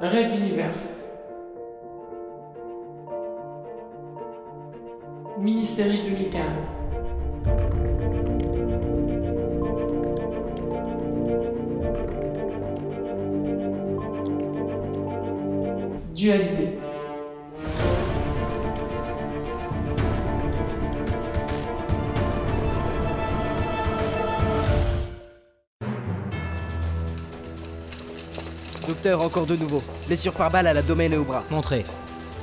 Red Universe. Mini-série 2015. Dualité. Docteur, encore de nouveau. Blessure par balle à la domaine et au bras. Montrez.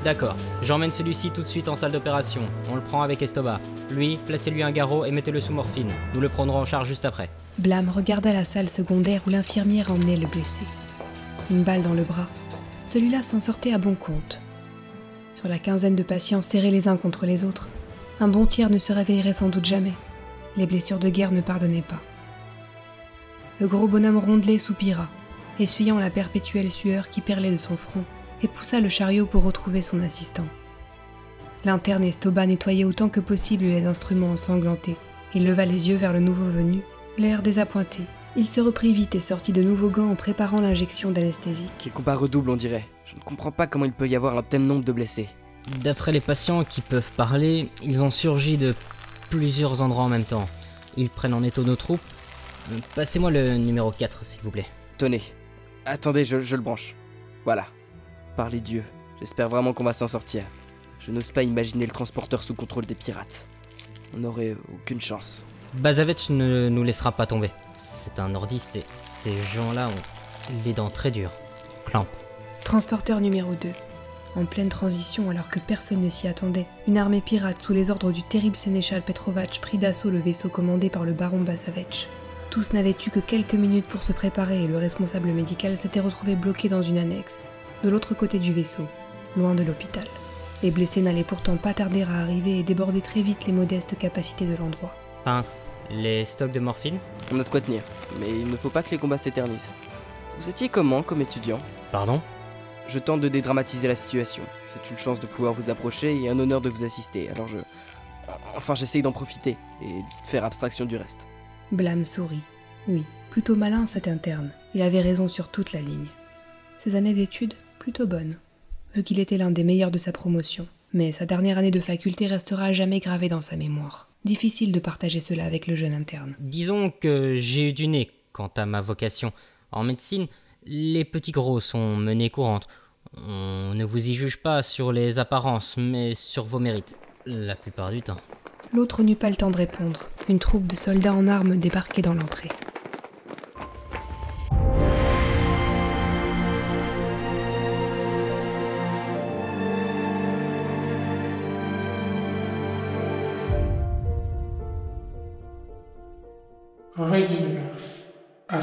D'accord. J'emmène celui-ci tout de suite en salle d'opération. On le prend avec Estoba. Lui, placez-lui un garrot et mettez-le sous morphine. Nous le prendrons en charge juste après. Blam regarda la salle secondaire où l'infirmière emmenait le blessé. Une balle dans le bras. Celui-là s'en sortait à bon compte. Sur la quinzaine de patients serrés les uns contre les autres, un bon tiers ne se réveillerait sans doute jamais. Les blessures de guerre ne pardonnaient pas. Le gros bonhomme rondelé soupira, essuyant la perpétuelle sueur qui perlait de son front, et poussa le chariot pour retrouver son assistant. L'interne Estoba nettoyait autant que possible les instruments ensanglantés. Il leva les yeux vers le nouveau venu, l'air désappointé. Il se reprit vite et sortit de nouveaux gants en préparant l'injection d'anesthésie. Quel combat redouble, on dirait. Je ne comprends pas comment il peut y avoir un tel nombre de blessés. D'après les patients qui peuvent parler, ils ont surgi de plusieurs endroits en même temps. Ils prennent en étau nos troupes. Passez-moi le numéro 4, s'il vous plaît. Tenez. Attendez, je, je le branche. Voilà. Par les dieux. J'espère vraiment qu'on va s'en sortir. Je n'ose pas imaginer le transporteur sous contrôle des pirates. On n'aurait aucune chance. Bazavech ne nous laissera pas tomber. C'est un nordiste et ces gens-là ont les dents très dures. Clamp. Transporteur numéro 2. En pleine transition alors que personne ne s'y attendait, une armée pirate sous les ordres du terrible sénéchal Petrovac prit d'assaut le vaisseau commandé par le baron Bazavech. Tous n'avaient eu que quelques minutes pour se préparer et le responsable médical s'était retrouvé bloqué dans une annexe, de l'autre côté du vaisseau, loin de l'hôpital. Les blessés n'allaient pourtant pas tarder à arriver et déborder très vite les modestes capacités de l'endroit. Pince. Les stocks de morphine On a de quoi tenir. Mais il ne faut pas que les combats s'éternisent. Vous étiez comment comme étudiant? Pardon? Je tente de dédramatiser la situation. C'est une chance de pouvoir vous approcher et un honneur de vous assister. Alors je. Enfin, j'essaye d'en profiter et de faire abstraction du reste. Blâme sourit. Oui, plutôt malin cet interne. Il avait raison sur toute la ligne. Ses années d'études, plutôt bonnes, vu qu'il était l'un des meilleurs de sa promotion. Mais sa dernière année de faculté restera à jamais gravée dans sa mémoire. Difficile de partager cela avec le jeune interne. Disons que j'ai eu du nez quant à ma vocation. En médecine, les petits gros sont menés courantes. On ne vous y juge pas sur les apparences, mais sur vos mérites. La plupart du temps. L'autre n'eut pas le temps de répondre. Une troupe de soldats en armes débarquait dans l'entrée. À.